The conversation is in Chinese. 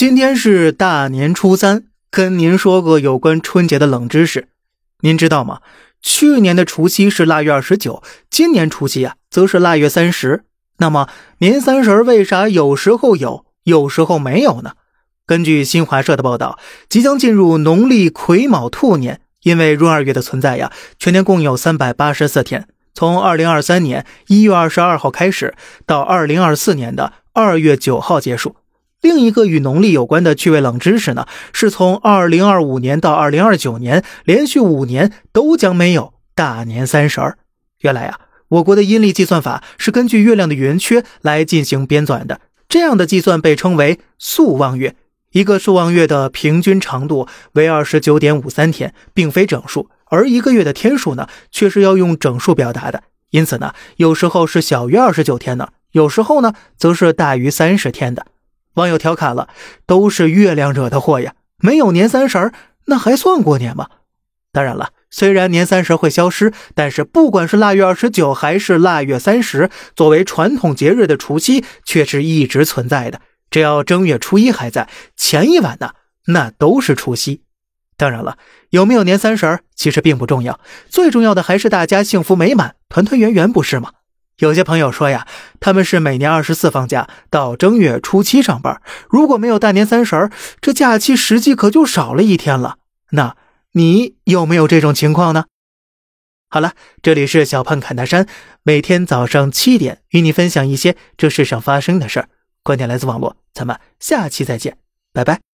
今天是大年初三，跟您说个有关春节的冷知识。您知道吗？去年的除夕是腊月二十九，今年除夕啊，则是腊月三十。那么年三十为啥有时候有，有时候没有呢？根据新华社的报道，即将进入农历癸卯兔年，因为闰二月的存在呀，全年共有三百八十四天，从二零二三年一月二十二号开始，到二零二四年的二月九号结束。另一个与农历有关的趣味冷知识呢，是从二零二五年到二零二九年，连续五年都将没有大年三十儿。原来啊，我国的阴历计算法是根据月亮的圆缺来进行编纂的，这样的计算被称为素望月。一个素望月的平均长度为二十九点五三天，并非整数，而一个月的天数呢，却是要用整数表达的。因此呢，有时候是小于二十九天的，有时候呢，则是大于三十天的。网友调侃了：“都是月亮惹的祸呀！没有年三十那还算过年吗？”当然了，虽然年三十会消失，但是不管是腊月二十九还是腊月三十，作为传统节日的除夕却是一直存在的。只要正月初一还在，前一晚呢，那都是除夕。当然了，有没有年三十其实并不重要，最重要的还是大家幸福美满、团团圆圆，不是吗？有些朋友说呀，他们是每年二十四放假，到正月初七上班。如果没有大年三十这假期实际可就少了一天了。那你有没有这种情况呢？好了，这里是小胖侃大山，每天早上七点与你分享一些这世上发生的事儿，观点来自网络，咱们下期再见，拜拜。